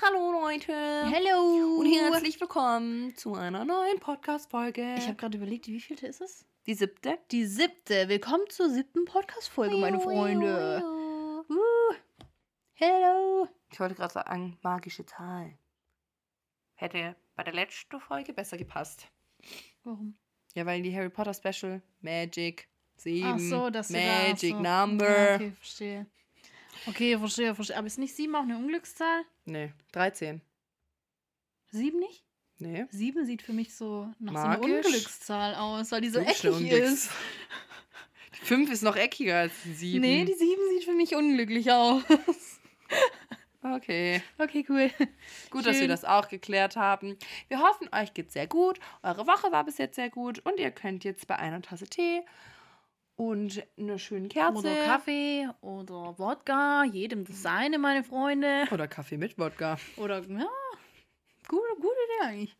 Hallo Leute. Hello. Und herzlich willkommen zu einer neuen Podcast-Folge. Ich habe gerade überlegt, wie vielte ist es? die siebte. Die siebte. Willkommen zur siebten Podcast-Folge, meine Freunde. Uh. Hello. Ich wollte gerade sagen, magische Zahl. Hätte bei der letzten Folge besser gepasst. Warum? Ja, weil die Harry Potter Special, Magic, sieben, Ach so, dass du da Magic so. Number. Ja, okay, verstehe. Okay, verstehe, verstehe. Aber ist nicht sieben auch eine Unglückszahl? Nee, 13. Sieben nicht? Nee. Sieben sieht für mich so nach so Magisch. einer Unglückszahl aus, weil die so Dunkle eckig ist. Die 5 ist noch eckiger als die 7. Nee, die sieben sieht für mich unglücklich aus. Okay. Okay, cool. Gut, dass wir Schön. das auch geklärt haben. Wir hoffen, euch geht's sehr gut. Eure Woche war bis jetzt sehr gut. Und ihr könnt jetzt bei einer Tasse Tee und einer schönen Kerze. Oder Kaffee oder Wodka, jedem das seine, meine Freunde. Oder Kaffee mit Wodka. Oder, ja, gute, gute Idee eigentlich.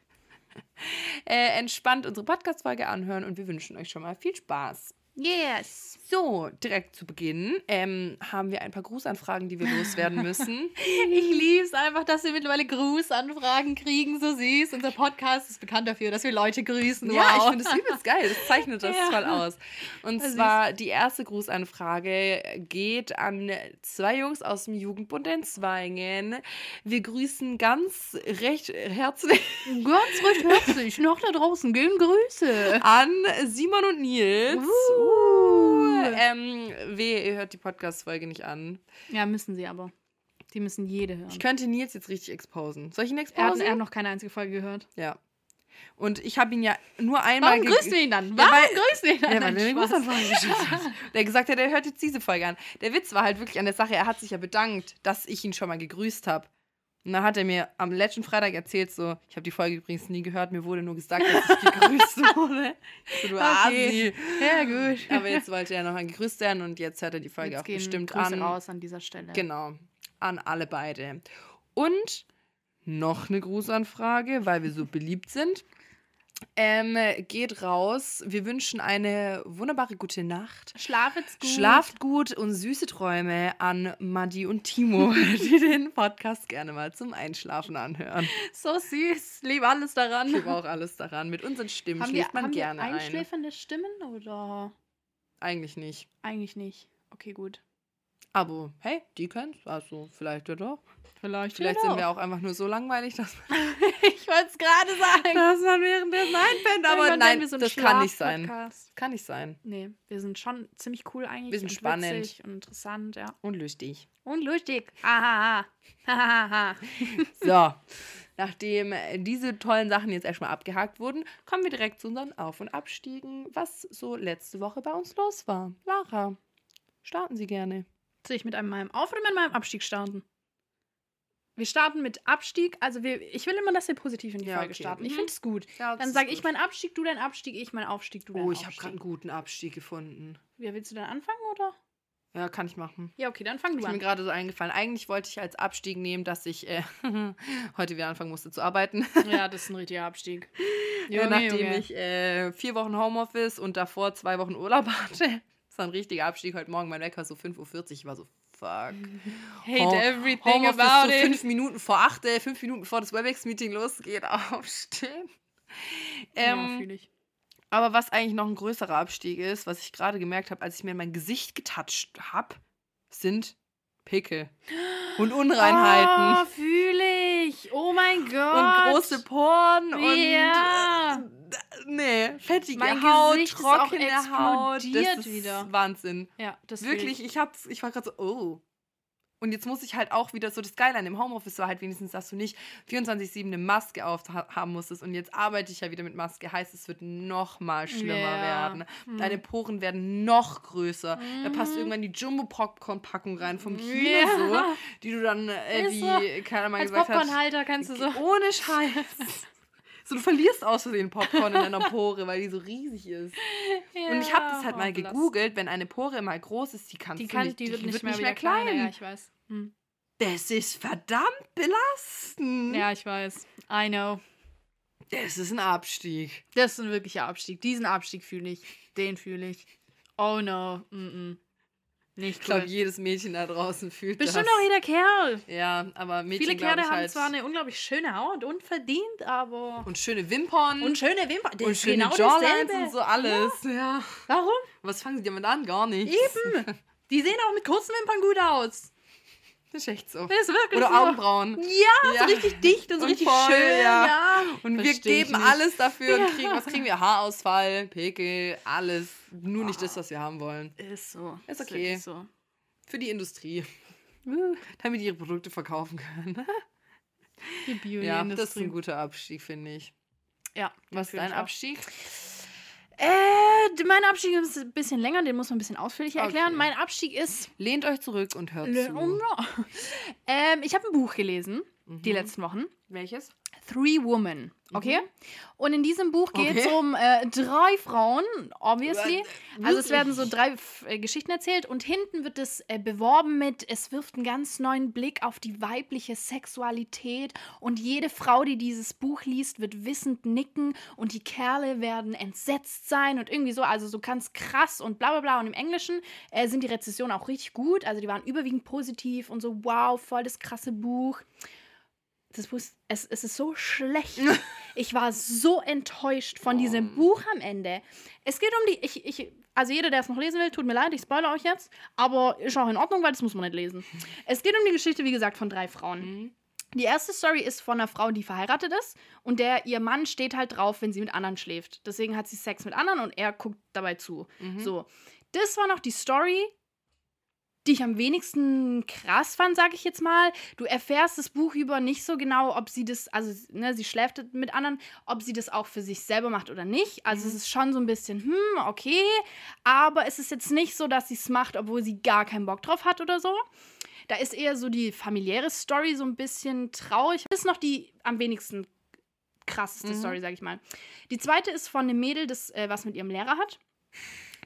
Äh, entspannt unsere Podcast-Folge anhören und wir wünschen euch schon mal viel Spaß. Yes. So, direkt zu Beginn ähm, haben wir ein paar Grußanfragen, die wir loswerden müssen. Ich liebe es einfach, dass wir mittlerweile Grußanfragen kriegen, so süß. Unser Podcast ist bekannt dafür, dass wir Leute grüßen. Ja, ich wow. finde das übelst geil. Das zeichnet das Ja. voll aus. Und Süß. zwar die erste Grußanfrage geht an zwei Jungs aus dem Jugendbund in Zweigen. Wir grüßen ganz recht herzlich Ganz recht herzlich. Noch da draußen gehen Grüße. an Simon und Nils. Uh. Uh, ähm, weh, ihr hört die Podcast-Folge nicht an. Ja, müssen sie aber. Die müssen jede hören. Ich könnte Nils jetzt richtig exposen. Soll ich ihn er, hat, exposen? er hat noch keine einzige Folge gehört. ja. Und ich habe ihn ja nur einmal Warum grüßen wir ihn dann? Ja, Warum weil- grüßen wir ihn dann? Ja, weil geschickt hat. Der gesagt hat, er hört jetzt diese Folge an. Der Witz war halt wirklich an der Sache, er hat sich ja bedankt, dass ich ihn schon mal gegrüßt habe. Und dann hat er mir am letzten Freitag erzählt, so, ich habe die Folge übrigens nie gehört, mir wurde nur gesagt, dass ich gegrüßt wurde. So, du Okay. Asi. Ja, gut. Aber jetzt wollte er noch mal gegrüßt werden und jetzt hört er die Folge Jetzt auch gehen bestimmt Grüße an. raus an dieser Stelle. Genau, an alle beide. Und noch eine Grußanfrage, weil wir so beliebt sind. Ähm, geht raus. Wir wünschen eine wunderbare gute Nacht. Schlafet's gut. Schlaft gut und süße Träume an Madi und Timo, die den Podcast gerne mal zum Einschlafen anhören. So süß. Liebe alles daran. Ich liebe auch alles daran. Mit unseren Stimmen haben wir, schläft man haben gerne wir ein. einschläfernde Stimmen oder Eigentlich nicht. eigentlich nicht? Okay, gut. Aber hey, die können Also vielleicht ja doch. Vielleicht, Vielleicht sind wir auch einfach nur so langweilig, dass Ich wollte es gerade sagen. dass man währenddessen einpennt. Aber nein, so das kann nicht sein. Kann nicht sein. Nee, wir sind schon ziemlich cool eigentlich. Wir sind und spannend. Und interessant, ja. Und lustig. Und lustig. Hahaha. Hahaha. So, nachdem äh, diese tollen Sachen jetzt erstmal abgehakt wurden, kommen wir direkt zu unseren Auf- und Abstiegen, was so letzte Woche bei uns los war. Lara, starten Sie gerne. Ich mit einem meinem Auf- oder mit meinem Abstieg starten? Wir starten mit Abstieg. Also wir, ich will immer, dass wir positiv in die Ja, Folge okay. starten. Ich Mhm. finde es gut. Ja, Dann sage ich meinen Abstieg, du deinen Abstieg, ich meinen Aufstieg, du deinen Oh, ich habe Aufstieg. gerade einen guten Abstieg gefunden. Ja, willst du dann anfangen, oder? Ja, kann ich machen. Ja, okay, dann fang du Ist mir an. gerade so eingefallen. Eigentlich wollte ich als Abstieg nehmen, dass ich äh, heute wieder anfangen musste zu arbeiten. Ja, das ist ein richtiger Abstieg. Ja, Junge, nachdem Junge. ich äh, vier Wochen Homeoffice und davor zwei Wochen Urlaub hatte. War ein richtiger Abstieg. Heute Morgen mein Wecker so 5.40 Uhr. Ich war so, fuck. Hate Ho- everything Homeoffice about so it. fünf Minuten vor acht, äh, fünf Minuten bevor das WebEx-Meeting losgeht, aufstehen. ja, Ähm, fühle ich. aber was eigentlich noch ein größerer Abstieg ist, was ich gerade gemerkt habe, als ich mir in mein Gesicht getatscht habe, sind Pickel und Unreinheiten. Oh, fühle ich. Oh mein Gott. und große Poren und Ja. äh, nee, fettige Mein Haut, Gesicht ist auch trockene Haut. Das ist wieder. Wahnsinn. Ja, das Wirklich, Ich. hab's, ich war gerade so, oh. Und jetzt muss ich halt auch wieder so das Geile an dem Homeoffice war halt wenigstens, dass du nicht 24/7 eine Maske auf ha- haben musstest. Und jetzt arbeite ich ja wieder mit Maske. Heißt, es wird noch mal schlimmer Ja. werden. Hm. Deine Poren werden noch größer. Da passt Mhm. irgendwann die Jumbo-Popcorn-Packung rein vom Kino Ja. so, die du dann, äh, wie so. keiner mal Als gesagt hat, Popcornhalter kannst du so. ohne Scheiß. So, du verlierst aus Versehen Popcorn in deiner Pore, weil die so riesig ist. Und ich habe das halt mal Ja, belast- gegoogelt, wenn eine Pore mal groß ist, die kannst Die, du kann, nicht, die wird nicht mehr, wieder klein. kleiner. Ja, ich weiß. Hm. Das ist verdammt belastend. Ja, ich weiß. I know. Das ist ein Abstieg. Das ist ein wirklicher Abstieg. Diesen Abstieg fühle ich. Den fühle ich. Oh no. Mm -mm. Nicht Ich glaube, cool. jedes Mädchen da draußen fühlt Bestimmt das. auch jeder Kerl. Ja, aber Mädchen, Viele Kerle haben halt zwar eine unglaublich schöne Haut und verdient, aber. Und schöne Wimpern. Und schöne Wimpern. Das und schöne genau Jawlines und so alles. Ja. Warum? Was fangen sie damit an? Gar nicht. Eben. Die sehen auch mit kurzen Wimpern gut aus. Das ist echt so. Das ist wirklich Oder so. Augenbrauen. Ja, Ja. so richtig dicht und so Und richtig voll, schön. ja. Ja. Und wir Versteh ich geben alles dafür und Ja. kriegen, was kriegen wir? Haarausfall, Pickel, alles. Nur nicht das, was wir haben wollen. Ist so. Ist okay. wirklich So. Für die Industrie. Damit die ihre Produkte verkaufen können. Die Beauty ja, das ist ein guter Abstieg, finde ich. Ja. Was ist dein ich auch. Äh, mein Abstieg ist ein bisschen länger, den muss man ein bisschen ausführlicher erklären. Okay. Mein Abstieg ist. Lehnt euch zurück und hört Le- zu. ähm, ich habe ein Buch gelesen, die Mhm. letzten Wochen. Welches? Three Women. Okay? Und in diesem Buch geht es Mhm. Okay. um äh, drei Frauen, obviously. Was? Also es werden so drei äh, Geschichten erzählt und hinten wird es äh, beworben mit, es wirft einen ganz neuen Blick auf die weibliche Sexualität und jede Frau, die dieses Buch liest, wird wissend nicken und die Kerle werden entsetzt sein und irgendwie so, also so ganz krass und bla bla bla. Und im Englischen äh, sind die Rezessionen auch richtig gut, also die waren überwiegend positiv und so, wow, voll das krasse Buch. Das Buch, es, es ist so schlecht. Ich war so enttäuscht von diesem Buch am Ende. Es geht um die, ich, ich, also jeder, der es noch lesen will, tut mir leid, ich spoilere euch jetzt, aber ist auch in Ordnung, weil das muss man nicht lesen. Es geht um die Geschichte, wie gesagt, von drei Frauen. Mhm. Die erste Story ist von einer Frau, die verheiratet ist und der ihr Mann steht halt drauf, wenn sie mit anderen schläft. Deswegen hat sie Sex mit anderen und er guckt dabei zu. Mhm. So, das war noch die Story, die ich am wenigsten krass fand, sage ich jetzt mal. Du erfährst das Buch über nicht so genau, ob sie das, also ne, sie schläft mit anderen, ob sie das auch für sich selber macht oder nicht. Also Mhm. es ist schon so ein bisschen, hm, okay, aber es ist jetzt nicht so, dass sie es macht, obwohl sie gar keinen Bock drauf hat oder so. Da ist eher so die familiäre Story so ein bisschen traurig. Das ist noch die am wenigsten krasseste Mhm. Story, sag ich mal. Die zweite ist von einem Mädel, das äh, was mit ihrem Lehrer hat.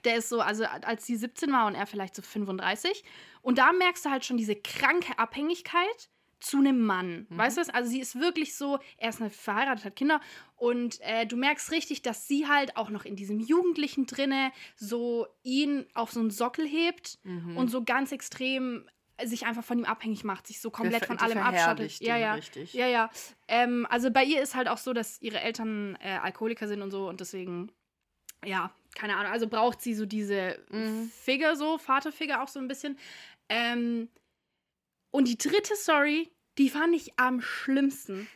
Der ist so, also als sie 17 war und er vielleicht so 35. Und da merkst du halt schon diese kranke Abhängigkeit zu einem Mann. Mhm. Weißt du was? Also sie ist wirklich so, er ist eine verheiratet, hat Kinder und äh, du merkst richtig, dass sie halt auch noch in diesem Jugendlichen drinne so ihn auf so einen Sockel hebt Mhm. und so ganz extrem sich einfach von ihm abhängig macht, sich so komplett von allem abschottet. Ja, ja. richtig. Ja, ja. Ähm, also bei ihr ist halt auch so, dass ihre Eltern äh, Alkoholiker sind und so und deswegen, ja, keine Ahnung. Also braucht sie so diese Mhm. Figur so, Vaterfigur auch so ein bisschen. Ähm, und die dritte Story, die fand ich am schlimmsten.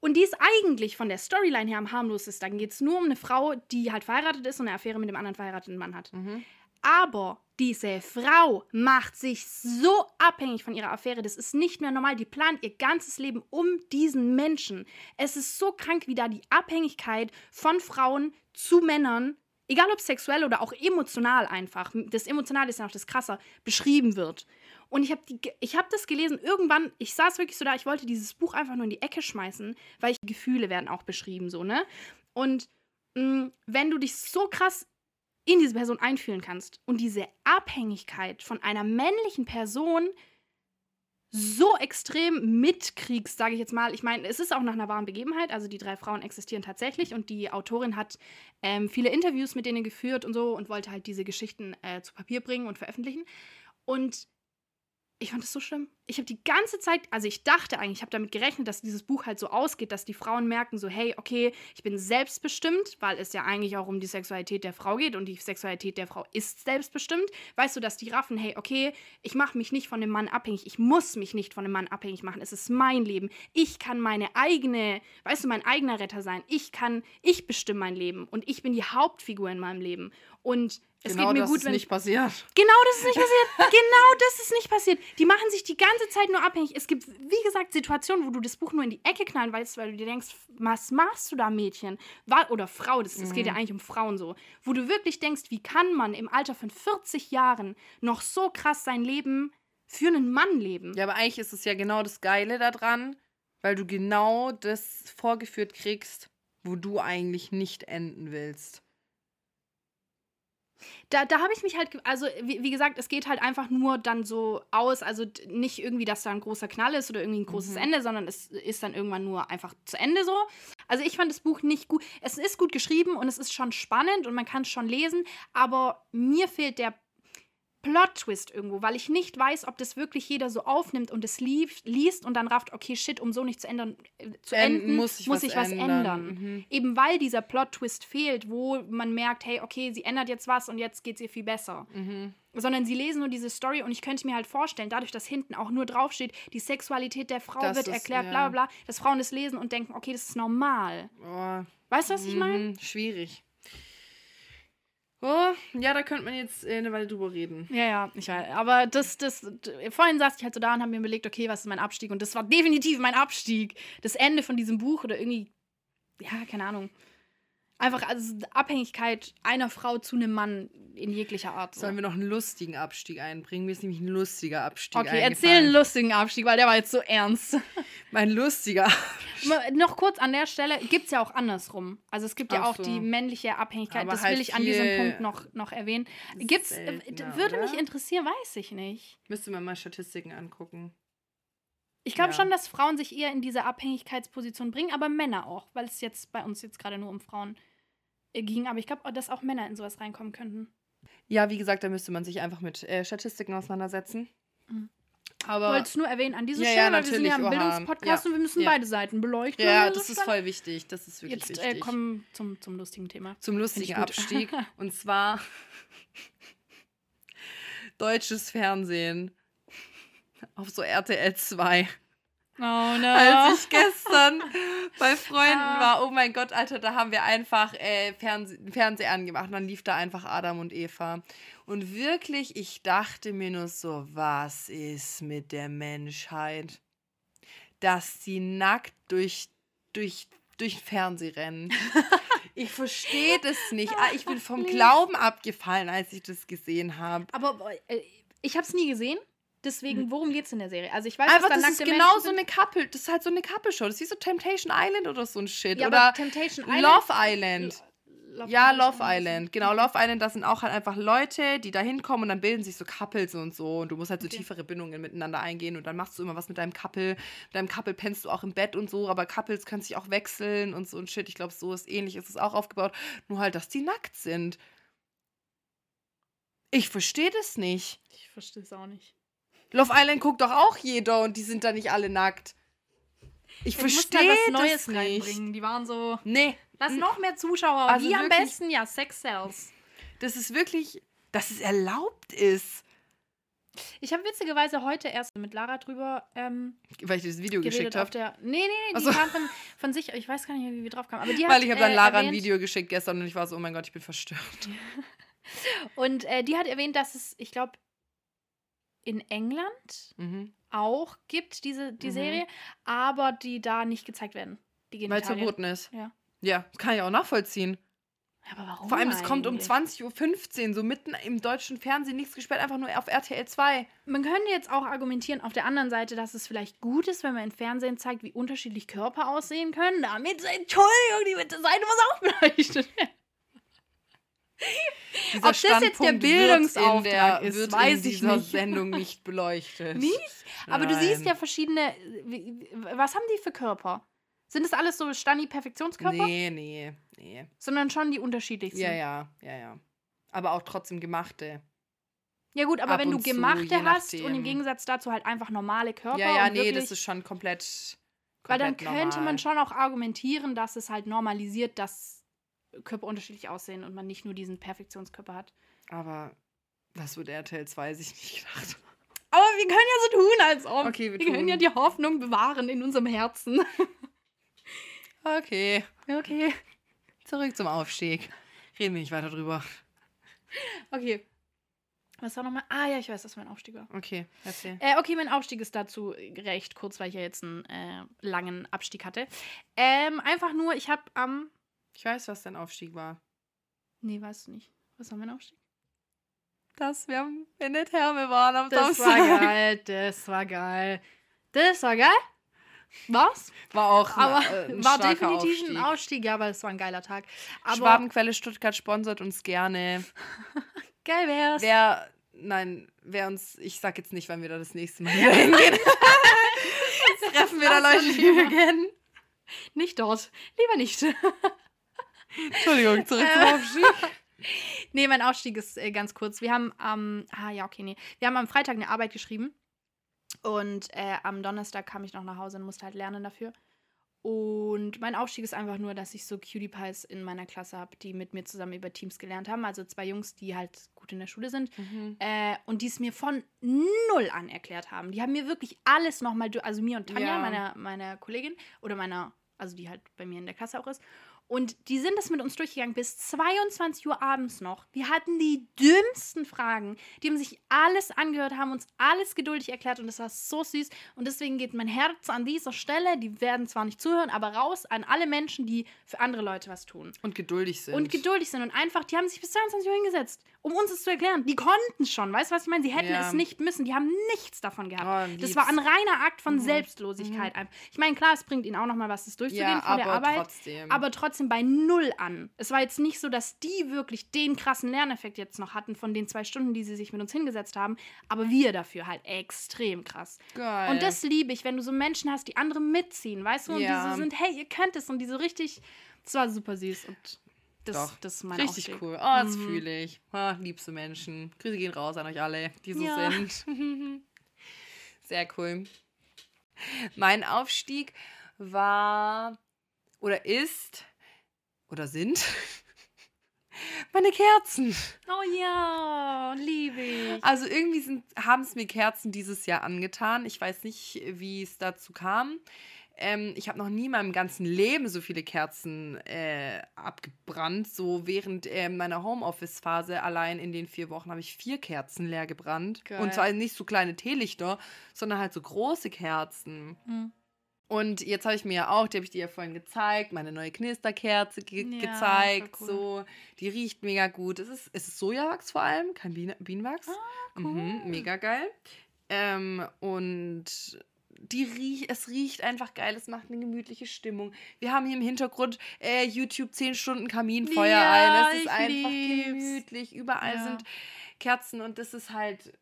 Und die ist eigentlich von der Storyline her am harmlosesten. Dann geht es nur um eine Frau, die halt verheiratet ist und eine Affäre mit dem anderen verheirateten Mann hat. Mhm. Aber diese Frau macht sich so abhängig von ihrer Affäre. Das ist nicht mehr normal. Die plant ihr ganzes Leben um diesen Menschen. Es ist so krank, wie da die Abhängigkeit von Frauen zu Männern, egal ob sexuell oder auch emotional einfach, das Emotionale ist ja noch das krasser, beschrieben wird. Und ich habe hab das gelesen, irgendwann, ich saß wirklich so da, ich wollte dieses Buch einfach nur in die Ecke schmeißen, weil ich, Gefühle werden auch beschrieben, so, ne? Und mh, wenn du dich so krass in diese Person einfühlen kannst und diese Abhängigkeit von einer männlichen Person so extrem mitkriegst, sage ich jetzt mal. Ich meine, es ist auch nach einer wahren Begebenheit. Also die drei Frauen existieren tatsächlich und die Autorin hat ähm, viele Interviews mit denen geführt und so und wollte halt diese Geschichten äh, zu Papier bringen und veröffentlichen. Und ich fand es so schlimm. Ich habe die ganze Zeit, also ich dachte eigentlich, ich habe damit gerechnet, dass dieses Buch halt so ausgeht, dass die Frauen merken so, hey, okay, ich bin selbstbestimmt, weil es ja eigentlich auch um die Sexualität der Frau geht und die Sexualität der Frau ist selbstbestimmt. Weißt du, dass die raffen, hey, okay, ich mache mich nicht von dem Mann abhängig, ich muss mich nicht von dem Mann abhängig machen, es ist mein Leben. Ich kann meine eigene, weißt du, mein eigener Retter sein. Ich kann, ich bestimme mein Leben und ich bin die Hauptfigur in meinem Leben. Und es genau geht mir das gut, ist wenn nicht passiert. Genau das ist nicht passiert. genau das ist nicht passiert. Die machen sich die ganze Zeit nur abhängig. Es gibt, wie gesagt, Situationen, wo du das Buch nur in die Ecke knallen weißt, weil du dir denkst, was machst du da, Mädchen? Oder Frau, das, das geht ja eigentlich um Frauen so. Wo du wirklich denkst, wie kann man im Alter von 40 Jahren noch so krass sein Leben für einen Mann leben? Ja, aber eigentlich ist es ja genau das Geile daran, weil du genau das vorgeführt kriegst, wo du eigentlich nicht enden willst. Da, da habe ich mich halt, also wie, wie gesagt, es geht halt einfach nur dann so aus, also nicht irgendwie, dass da ein großer Knall ist oder irgendwie ein großes Mhm. Ende, sondern es ist dann irgendwann nur einfach zu Ende so. Also ich fand das Buch nicht gut. Es ist gut geschrieben und es ist schon spannend und man kann es schon lesen, aber mir fehlt der, Plot-Twist irgendwo, weil ich nicht weiß, ob das wirklich jeder so aufnimmt und es liest und dann rafft, okay, shit, um so nicht zu ändern, äh, zu Enden enden, muss ich was was ändern. ändern. Mhm. Eben weil dieser Plot-Twist fehlt, wo man merkt, hey, okay, sie ändert jetzt was und jetzt geht es ihr viel besser. Mhm. Sondern sie lesen nur diese Story und ich könnte mir halt vorstellen, dadurch, dass hinten auch nur draufsteht, die Sexualität der Frau Das wird ist- erklärt, ja. bla bla bla, dass Frauen das lesen und denken, okay, das ist normal. Oh. Weißt du, was ich meine? Mhm, schwierig. Oh, ja, da könnte man jetzt äh, eine Weile drüber reden. Ja, ja, ich weiß. Aber das, das, vorhin saß ich halt so da und habe mir überlegt, okay, was ist mein Abstieg? Und das war definitiv mein Abstieg. Das Ende von diesem Buch oder irgendwie, ja, keine Ahnung. Einfach also Abhängigkeit einer Frau zu einem Mann in jeglicher Art. So. Sollen wir noch einen lustigen Abstieg einbringen? Mir ist nämlich ein lustiger Abstieg Okay, erzähl einen lustigen Abstieg, weil der war jetzt so ernst. Mein lustiger. Mal noch kurz an der Stelle, gibt es ja auch andersrum. Also es gibt ja Ach auch so. die männliche Abhängigkeit. Aber das halt will ich an diesem Punkt noch, noch erwähnen. Gibt's, äh, seltener, würde mich oder? interessieren, weiß ich nicht. Müsste man mal Statistiken angucken. Ich glaube Ja. schon, dass Frauen sich eher in diese Abhängigkeitsposition bringen, aber Männer auch, weil es jetzt bei uns jetzt gerade nur um Frauen äh, ging. Aber ich glaube, dass auch Männer in sowas reinkommen könnten. Ja, wie gesagt, da müsste man sich einfach mit äh, Statistiken auseinandersetzen. Mhm. Ich Aber wollte es nur erwähnen an dieser Ja, Stelle, ja, weil wir sind ja ein oha. Bildungspodcast Ja. und wir müssen beide Seiten beleuchten. ja, das ist voll wichtig. Das ist wirklich Jetzt äh, wichtig. kommen zum, zum lustigen Thema. Zum lustigen. Abstieg. Und zwar deutsches Fernsehen auf so RTL 2. Oh no. Als ich gestern bei Freunden Ah. war, oh mein Gott, Alter, da haben wir einfach äh, Fernseh Fernseher angemacht und dann lief da einfach Adam und Eva. Und wirklich, ich dachte mir nur so, was ist mit der Menschheit? Dass sie nackt durch, durch, durch den Fernseh rennen. Ich verstehe das nicht. Ah, Ich bin vom? Glauben abgefallen, als ich das gesehen habe. Aber äh, ich habe es nie gesehen. Deswegen, worum geht es in der Serie? Also ich weiß, Einfach, dass da das ist genau Menschen so eine Couple, das ist halt so eine Couple-Show. Das ist wie so Temptation Island oder so ein Shit. Ja, oder Temptation Island. Love Island. Love Ja, Love. Island. Genau, Love Island, das sind auch halt einfach Leute, die da hinkommen und dann bilden sich so Couples und so. Und du musst halt so Okay. tiefere Bindungen miteinander eingehen und dann machst du immer was mit deinem Couple. Mit deinem Couple pennst du auch im Bett und so, aber Couples können sich auch wechseln und so ein Shit. Ich glaube, so ist ähnlich, ist es auch aufgebaut. Nur halt, dass die nackt sind. Ich verstehe das nicht. Ich verstehe es auch nicht. Love Island guckt doch auch jeder und die sind da nicht alle nackt. Ich die verstehe halt das was Neues nicht. reinbringen. Die waren so. Nee, Lass noch mehr Zuschauer. Also Wie am besten ja Sex Cells. das ist wirklich, dass es erlaubt ist. Ich habe witzigerweise heute erst mit Lara drüber ähm, Weil ich dir das Video geschickt habe. Nee, nee, die so. kam von, von sich. Ich weiß gar nicht, wie wir drauf kamen. Aber die hat, Weil ich habe dann äh, Lara ein erwähnt- Video geschickt gestern und ich war so, oh mein Gott, ich bin verstört. Und äh, die hat erwähnt, dass es, ich glaube, in England Mhm. auch gibt, diese, die Mhm. Serie, aber die da nicht gezeigt werden. Die Weil es verboten ist. Ja. Ja, kann ich auch nachvollziehen. Aber warum? Vor allem, es kommt um eigentlich? 20.15 Uhr, so mitten im deutschen Fernsehen, nichts gesperrt, einfach nur auf RTL 2. Man könnte jetzt auch argumentieren auf der anderen Seite, dass es vielleicht gut ist, wenn man im Fernsehen zeigt, wie unterschiedlich Körper aussehen können. Damit, Entschuldigung, die Seite muss werden. Dieser Ob das jetzt der Bildungsauftrag ist, wird weiß in ich dieser nicht. Sendung nicht beleuchtet. Nicht? Aber du siehst Nein. ja verschiedene. Was haben die für Körper? Sind das alles so Stani-Perfektionskörper? Nee, nee, nee. Sondern schon die unterschiedlichsten. Ja, ja, ja, ja. Aber auch trotzdem gemachte. Ja, gut, aber Ab wenn du und zu, gemachte hast und im. Gegensatz dazu halt einfach normale Körper. ja, ja, und nee, das ist schon komplett. Weil dann komplett könnte normal. man schon auch argumentieren, dass es halt normalisiert, dass Körper unterschiedlich aussehen und man nicht nur diesen Perfektionskörper hat. Aber was wird RTL 2 sich nicht gedacht? Aber wir können ja so tun, als ob. Okay, wir wir können tun. ja die Hoffnung bewahren in unserem Herzen. Okay, Okay. zurück zum Aufstieg. Reden wir nicht weiter drüber. Okay. Was war nochmal? Ah ja, ich weiß, dass mein Aufstieg war. Okay, erzähl. Äh, okay, mein Aufstieg ist dazu recht kurz, weil ich ja jetzt einen äh, langen Abstieg hatte. Ähm, einfach nur, ich habe am. Ich weiß, was dein Aufstieg war. nee, weißt du nicht. Was war mein Aufstieg? Dass wir in der Therme waren am Das Samstag. war geil, das war geil. Das war geil. Was? War auch ein, Aber äh, ein war definitiv Aufstieg. ein Aufstieg, ja, aber es war ein geiler Tag. Aber Schwabenquelle Stuttgart sponsert uns gerne. geil wär's. Wer, nein, wer uns, ich sag jetzt nicht, wann wir da das nächste Mal wieder hingehen. Jetzt treffen wir da Leute, die wir kennen. Nicht dort. Lieber nicht. Entschuldigung, zurück zum Äh. Aufstieg. nee, mein Aufstieg ist äh, ganz kurz. Wir haben am, ah ja, okay, nee. Wir haben am Freitag eine Arbeit geschrieben. Und äh, am Donnerstag kam ich noch nach Hause und musste halt lernen dafür. Und mein Aufstieg ist einfach nur, dass ich so Cutie Pies in meiner Klasse habe, die mit mir zusammen über Teams gelernt haben. Also zwei Jungs, die halt gut in der Schule sind. Mhm. Äh, und die es mir von null an erklärt haben. Die haben mir wirklich alles nochmal, also mir und Tanja, Ja. meiner, meiner Kollegin, oder meiner, also die halt bei mir in der Klasse auch ist. Und die sind das mit uns durchgegangen bis 22 Uhr abends noch. Wir hatten die dümmsten Fragen. Die haben sich alles angehört, haben uns alles geduldig erklärt und das war so süß. Und deswegen geht mein Herz an dieser Stelle, die werden zwar nicht zuhören, aber raus an alle Menschen, die für andere Leute was tun. Und geduldig sind. Und geduldig sind und einfach, die haben sich bis 22 Uhr hingesetzt, um uns das zu erklären. Die konnten schon, weißt du, was ich meine? Sie hätten Ja. es nicht müssen, die haben nichts davon gehabt. Oh, das war ein reiner Akt von Mhm. Selbstlosigkeit. einfach. Ich meine, klar, es bringt ihnen auch nochmal was, das durchzugehen ja, von der Arbeit. trotzdem. Aber trotzdem bei null an. Es war jetzt nicht so, dass die wirklich den krassen Lerneffekt jetzt noch hatten von den zwei Stunden, die sie sich mit uns hingesetzt haben. Aber wir dafür halt extrem krass. Geil. Und das liebe ich, wenn du so Menschen hast, die andere mitziehen, weißt du? Und Ja. die so sind, hey, ihr könnt es. Und die so richtig, das war super süß. Und das, Doch. das ist mein Richtig Aufstieg. cool. Oh, das Mhm. fühle ich. Ah, liebste Menschen. Grüße gehen raus an euch alle, die so Ja. sind. Sehr cool. Mein Aufstieg war oder ist oder sind meine Kerzen. Oh ja, liebe ich. Also irgendwie haben es mir Kerzen dieses Jahr angetan. Ich weiß nicht, wie es dazu kam. Ähm, ich habe noch nie in meinem ganzen Leben so viele Kerzen äh, abgebrannt. So während äh, meiner Homeoffice-Phase allein in den vier Wochen habe ich vier Kerzen leer gebrannt. Geil. Und zwar nicht so kleine Teelichter, sondern halt so große Kerzen. Hm. Und jetzt habe ich mir ja auch, die habe ich dir ja vorhin gezeigt, meine neue Knisterkerze ge Ja, gezeigt. cool. So, die riecht mega gut. Es ist, es ist Sojawachs vor allem, kein Biene Bienenwachs. Ah, Mhm, cool. mega geil. Ähm, und die riech, es riecht einfach geil, es macht eine gemütliche Stimmung. Wir haben hier im Hintergrund äh, YouTube 10 Stunden Kaminfeuer Ja, ein. Es ist einfach lieb's. gemütlich. Überall Ja. sind Kerzen und das ist halt.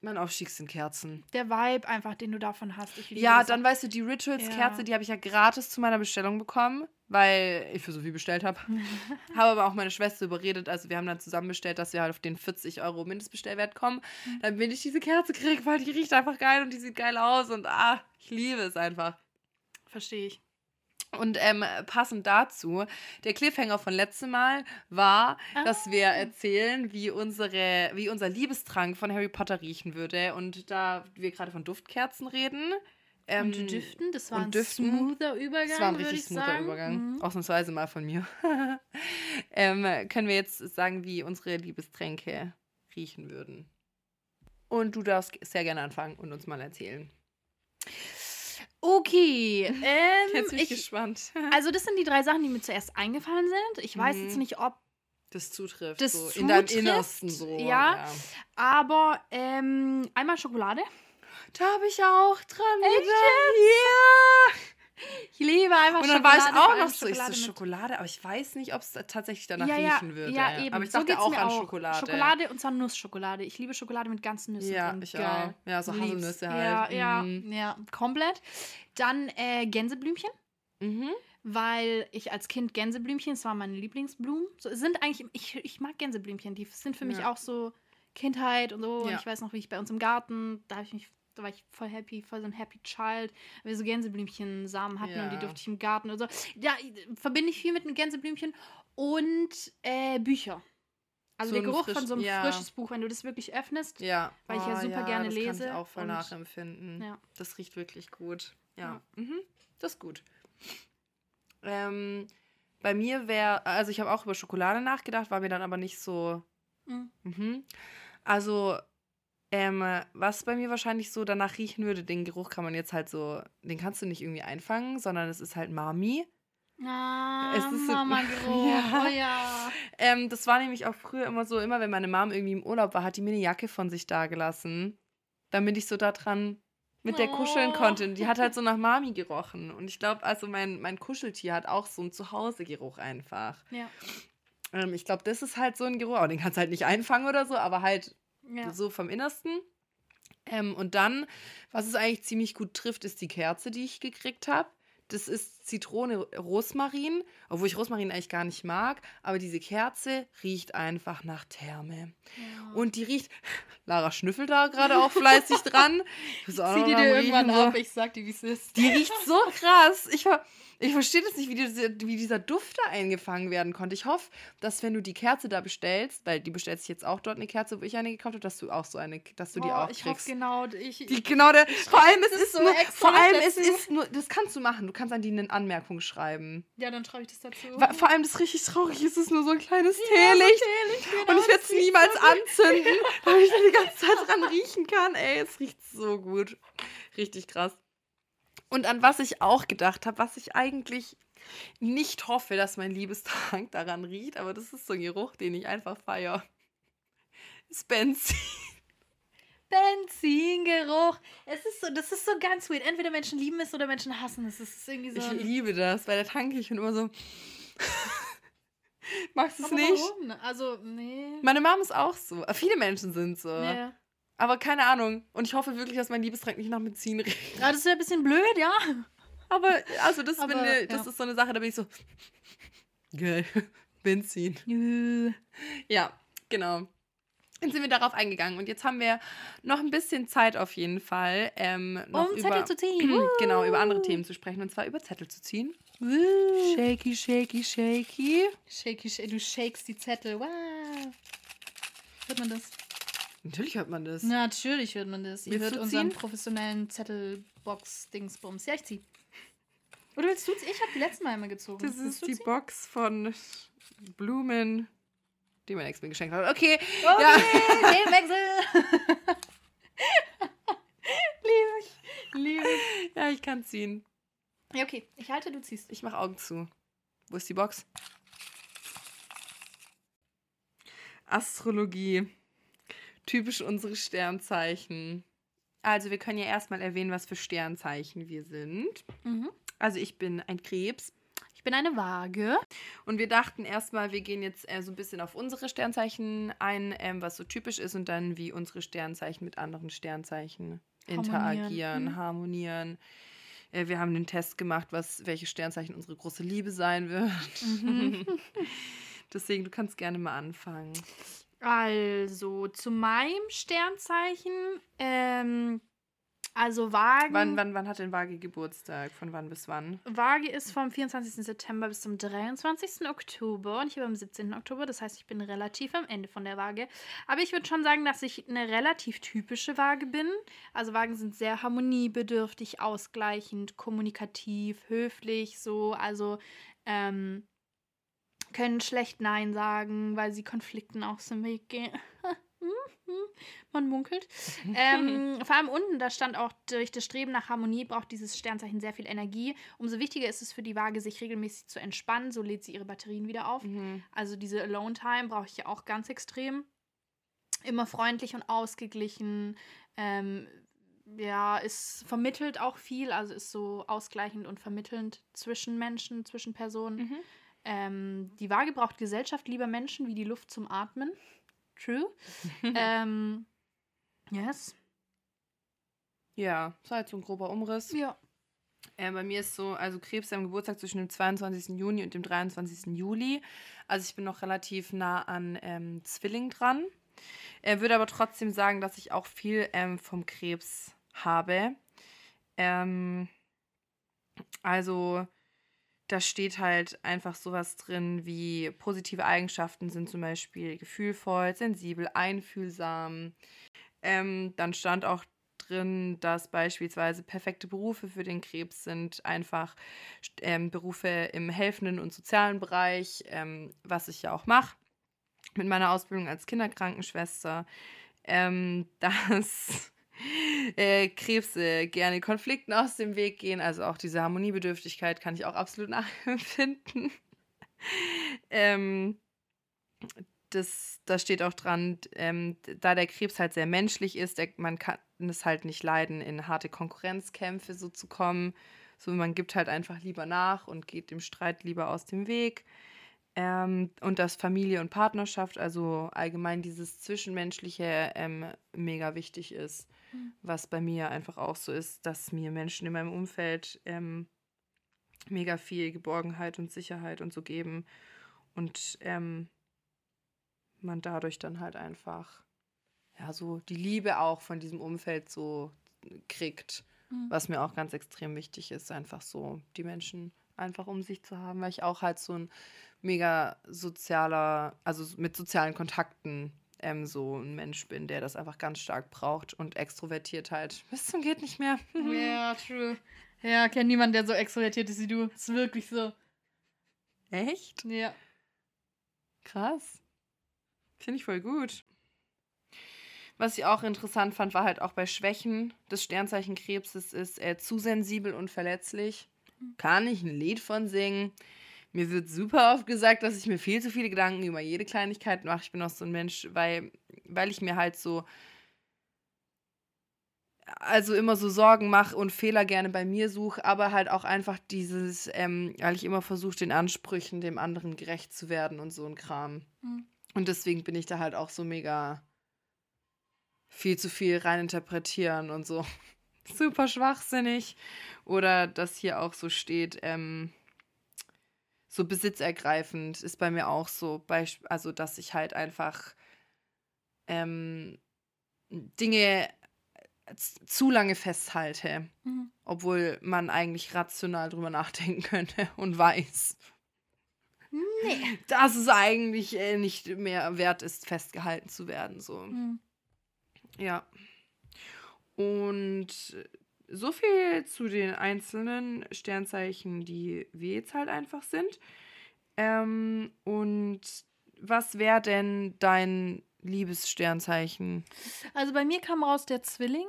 Mein Aufstieg sind Kerzen. Der Vibe einfach, den du davon hast. Ja, dann weißt du, die Rituals-Kerze, Ja. die habe ich ja gratis zu meiner Bestellung bekommen, weil ich für so viel bestellt habe. habe aber auch meine Schwester überredet, also wir haben dann zusammen bestellt, dass wir halt auf den 40 Euro Mindestbestellwert kommen, Mhm. damit ich diese Kerze kriege, weil die riecht einfach geil und die sieht geil aus und ah, ich liebe es einfach. Verstehe ich. Und ähm, passend dazu, der Cliffhanger von letztem Mal war, dass wir Ah. erzählen, wie, unsere, wie unser Liebestrank von Harry Potter riechen würde. Und da wir gerade von Duftkerzen reden. Ähm, und Düften, das war ein Düften. smoother Übergang. Das war ein richtig ich smoother sagen. Übergang. Mhm. Ausnahmsweise mal von mir. ähm, können wir jetzt sagen, wie unsere Liebestränke riechen würden. Und du darfst sehr gerne anfangen und uns mal erzählen. Okay. Ähm, Jetzt bin ich, gespannt. also, das sind die drei Sachen, die mir zuerst eingefallen sind. Ich weiß Mhm. jetzt nicht, ob. Das zutrifft. Das so in deinem zutrifft, Innersten so. ja. Aber ähm, einmal Schokolade. Da habe ich auch dran Echt. Ja. Ich liebe einfach Und dann war ich Schokolade, auch noch so, ich so Schokolade, aber ich weiß nicht, ob es tatsächlich danach ja, ja, riechen würde. Ja, eben. Aber ich so dachte geht's auch an auch. Schokolade. Schokolade und zwar Nussschokolade. Ich liebe Schokolade mit ganzen Nüssen Ja, drin. ich Geil. auch. Ja, so Lieb's. Haselnüsse halt. Ja, ja, Mhm. ja, komplett. Dann äh, Gänseblümchen. Mhm. weil ich als Kind Gänseblümchen, das waren meine Lieblingsblumen, so, sind eigentlich, ich, ich mag Gänseblümchen, die sind für mich Ja. auch so Kindheit und so. Und Ja. ich weiß noch, wie ich bei uns im Garten, da habe ich mich, da war ich voll happy, voll so ein Happy Child, weil wir so Gänseblümchen-Samen hatten und die Ja. durfte ich im Garten und so. Ja, verbinde ich viel mit einem Gänseblümchen und äh, Bücher. Also So der Geruch frisch- von so einem ja. frisches Buch, wenn du das wirklich öffnest. Ja. Weil ich ja super gerne das lese Kann ich auch voll und- nachempfinden. Ja. Das riecht wirklich gut. Ja. Ja. Mhm. Das ist gut. Ähm, bei mir wäre, also ich habe auch über Schokolade nachgedacht, war mir dann aber nicht so. Mhm. Mhm. Also, ähm, was bei mir wahrscheinlich so danach riechen würde, den Geruch kann man jetzt halt so, den kannst du nicht irgendwie einfangen, sondern es ist halt Mami. Ah, Es ist so- Mama-Geruch. Ja. Oh ja. Ähm, das war nämlich auch früher immer so, immer wenn meine Mom irgendwie im Urlaub war, hat die mir eine Jacke von sich dagelassen, damit ich so da dran mit der kuscheln Oh. konnte. Und die hat halt so nach Mami gerochen. Und ich glaube, also mein, mein Kuscheltier hat auch so einen Zuhause-Geruch einfach. Ja. Ähm, ich glaube, das ist halt so ein Geruch. Aber den kannst du halt nicht einfangen oder so, aber halt ja. so vom Innersten. Ähm, und dann, was es eigentlich ziemlich gut trifft, ist die Kerze, die ich gekriegt habe. Das ist Zitrone, Rosmarin, obwohl ich Rosmarin eigentlich gar nicht mag. Aber diese Kerze riecht einfach nach Therme. Ja. Und die riecht. Lara schnüffelt da gerade auch fleißig dran. Zieh die dir irgendwann ab, ich sag dir, wie es ist. Die riecht so krass. Ich, ver ich verstehe das nicht, wie, diese, wie dieser Duft da eingefangen werden konnte. Ich hoffe, dass wenn du die Kerze da bestellst, weil die bestellt sich jetzt auch dort eine Kerze, wo ich eine gekauft habe, dass du auch so eine, dass du die Boah, auch ich hoffe kriegst. genau, ich, Die genau der. Vor allem es ist so nur, vor allem es ist nur, das kannst du machen. Du kannst an die eine Anmerkung schreiben. ja, dann schreibe ich das dazu. Vor allem das richtig traurig ist, es ist nur so ein kleines Ja, so Teelicht. Teelicht, genau, Und ich werde es niemals so anzünden, weil ich die ganze Zeit dran riechen kann. Ey, es riecht so gut. Richtig krass. Und an was ich auch gedacht habe, was ich eigentlich nicht hoffe, dass mein Liebestrank daran riecht, aber das ist so ein Geruch, den ich einfach feiere. Ist Benzin. Benzingeruch. Es ist so, das ist so ganz weird. Entweder Menschen lieben es oder Menschen hassen es. Es ist irgendwie so. Ich liebe das, weil da tanke ich und immer so. Magst du es nicht? Warum? Also, nee. Meine Mom ist auch so. Viele Menschen sind so. Nee. Aber keine Ahnung. Und ich hoffe wirklich, dass mein Liebestrank nicht nach Benzin riecht. Ja, das wäre ein bisschen blöd, ja. Aber also das, Aber, bin, ne- das ja. ist so eine Sache, da bin ich so. Geil. Benzin. Nö. Ja, genau. Dann sind wir darauf eingegangen und jetzt haben wir noch ein bisschen Zeit auf jeden Fall, ähm, noch Um über, Zettel zu ziehen. genau, über andere. Themen zu sprechen und zwar über Zettel zu ziehen. Shaky, shaky. Shaky, shaky, du shakes die Zettel. Wow. Hört man das? Natürlich hört man das. Natürlich hört man das. Ihr hört unseren professionellen Zettelbox-Dingsbums. Ja, ich zieh. Oder willst du ziehen? Ich habe die letzten Mal immer gezogen. Das Willst ist die ziehen? Box von Blumen, die mein Ex mir geschenkt hat. Okay, Okay, Ja. Themenwechsel. Liebe ich. Liebe ich. ja, ich kann ziehen. Ja, okay. Ich halte, du ziehst. Ich mache Augen zu. Wo ist die Box? Astrologie. Typisch unsere Sternzeichen. Also, wir können ja erstmal erwähnen, was für Sternzeichen wir sind. Mhm. Also, ich bin ein Krebs. Ich bin eine Waage. Und wir dachten erstmal, wir gehen jetzt äh, so ein bisschen auf unsere Sternzeichen ein, ähm, was so typisch ist und dann wie unsere Sternzeichen mit anderen Sternzeichen interagieren, Mhm. harmonieren. Äh, wir haben den Test gemacht, was, welche Sternzeichen unsere große Liebe sein wird. Mhm. Deswegen, du kannst gerne mal anfangen. Also, zu meinem Sternzeichen. Ähm, also Waage. Wann, wann, wann hat denn Waage Geburtstag? Von wann bis wann? Waage ist vom 24. September bis zum 23. Oktober und ich habe am 17. Oktober, das heißt, ich bin relativ am Ende von der Waage. Aber ich würde schon sagen, dass ich eine relativ typische Waage bin. Also Wagen sind sehr harmoniebedürftig, ausgleichend, kommunikativ, höflich, so. Also ähm, können schlecht Nein sagen, weil sie Konflikten aus dem Weg gehen. Man munkelt. ähm, vor allem unten, da stand auch, durch das Streben nach Harmonie braucht dieses Sternzeichen sehr viel Energie. Umso wichtiger ist es für die Waage, sich regelmäßig zu entspannen. So lädt sie ihre Batterien wieder auf. Mhm. Also diese Alone-Time brauche ich ja auch ganz extrem. Immer freundlich und ausgeglichen. Ähm, ja, ist vermittelt auch viel, also ist so ausgleichend und vermittelnd zwischen Menschen, zwischen Personen. Mhm. Ähm, die Waage braucht Gesellschaft lieber Menschen wie die Luft zum Atmen. True. ähm, yes. Ja, das war jetzt so ein grober Umriss. Ja. Äh, bei mir ist so, also Krebs am Geburtstag zwischen dem 22. Juni und dem 23. Juli. Also ich bin noch relativ nah an ähm, Zwilling dran. Er würde aber trotzdem sagen, dass ich auch viel ähm, vom Krebs habe. Ähm, also da steht halt einfach sowas drin wie positive Eigenschaften sind zum Beispiel gefühlvoll, sensibel, einfühlsam. Ähm, dann stand auch drin, dass beispielsweise perfekte Berufe für den Krebs sind, einfach ähm, Berufe im helfenden und sozialen Bereich, ähm, was ich ja auch mache mit meiner Ausbildung als Kinderkrankenschwester, ähm, dass äh, Krebse gerne Konflikten aus dem Weg gehen, also auch diese Harmoniebedürftigkeit kann ich auch absolut nachempfinden. ähm, das, da steht auch dran, ähm, da der Krebs halt sehr menschlich ist, der, man kann es halt nicht leiden, in harte Konkurrenzkämpfe so zu kommen. So, man gibt halt einfach lieber nach und geht dem Streit lieber aus dem Weg. Ähm, und dass Familie und Partnerschaft, also allgemein dieses Zwischenmenschliche, ähm, mega wichtig ist. Mhm. Was bei mir einfach auch so ist, dass mir Menschen in meinem Umfeld ähm, mega viel Geborgenheit und Sicherheit und so geben. Und ähm, man dadurch dann halt einfach, ja, so die Liebe auch von diesem Umfeld so kriegt. Mhm. Was mir auch ganz extrem wichtig ist, einfach so die Menschen einfach um sich zu haben, weil ich auch halt so ein mega sozialer, also mit sozialen Kontakten ähm, so ein Mensch bin, der das einfach ganz stark braucht und extrovertiert halt. Bis zum geht nicht mehr. Ja, true. Ja, kennt niemand, der so extrovertiert ist wie du. Ist wirklich so. Echt? Ja. Krass. Finde ich voll gut. Was ich auch interessant fand, war halt auch bei Schwächen des Sternzeichen Krebses ist er zu sensibel und verletzlich. Kann ich ein Lied von singen. Mir wird super oft gesagt, dass ich mir viel zu viele Gedanken über jede Kleinigkeit mache. Ich bin auch so ein Mensch, weil, weil ich mir halt so also immer so Sorgen mache und Fehler gerne bei mir suche, aber halt auch einfach dieses, ähm, weil ich immer versuche, den Ansprüchen dem anderen gerecht zu werden und so ein Kram. Mhm. Und deswegen bin ich da halt auch so mega viel zu viel reininterpretieren und so. Super schwachsinnig. Oder dass hier auch so steht, ähm, so besitzergreifend ist bei mir auch so, also dass ich halt einfach ähm, Dinge z- zu lange festhalte, Mhm. obwohl man eigentlich rational drüber nachdenken könnte und weiß, Nee. dass es eigentlich äh, nicht mehr wert ist, festgehalten zu werden. So. Mhm. Ja. Und so viel zu den einzelnen Sternzeichen, die wir jetzt halt einfach sind. Ähm, und was wäre denn dein Liebessternzeichen? Also bei mir kam raus, der Zwilling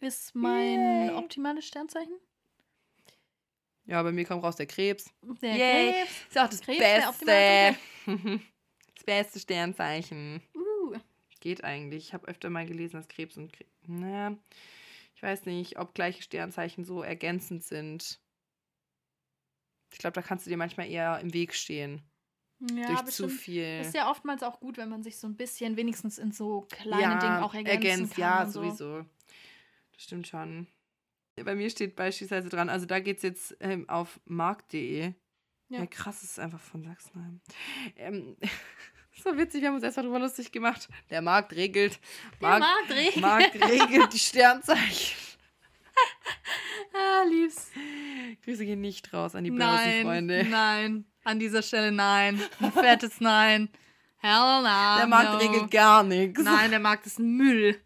ist mein Yay. optimales Sternzeichen. Ja, bei mir kam raus der Krebs. Der Yay. Krebs. Ist auch das Krebs Beste. das beste Sternzeichen. Uh. Geht eigentlich. Ich habe öfter mal gelesen, dass Krebs und Krebs. Naja, ich weiß nicht, ob gleiche Sternzeichen so ergänzend sind. Ich glaube, da kannst du dir manchmal eher im Weg stehen. Ja, durch zu viel. Ist ja oftmals auch gut, wenn man sich so ein bisschen wenigstens in so kleinen Dingen auch ergänzen ergänzt, kann. ja, so. sowieso. Das stimmt schon. Bei mir steht beispielsweise dran, also da geht es jetzt ähm, auf markt.de. Ja. Ja. krass, das ist einfach von Sachsenheim. Ähm, so witzig, wir haben uns erstmal drüber lustig gemacht. Der Markt regelt. Der Markt regelt. Markt regelt die Sternzeichen. Ah, lieb's. Grüße gehen nicht raus an die Nein, Börsenfreunde. nein. An dieser Stelle nein. Ein fettes Nein. Hell no. Der Markt no. regelt gar nichts. Nein, der Markt ist Müll.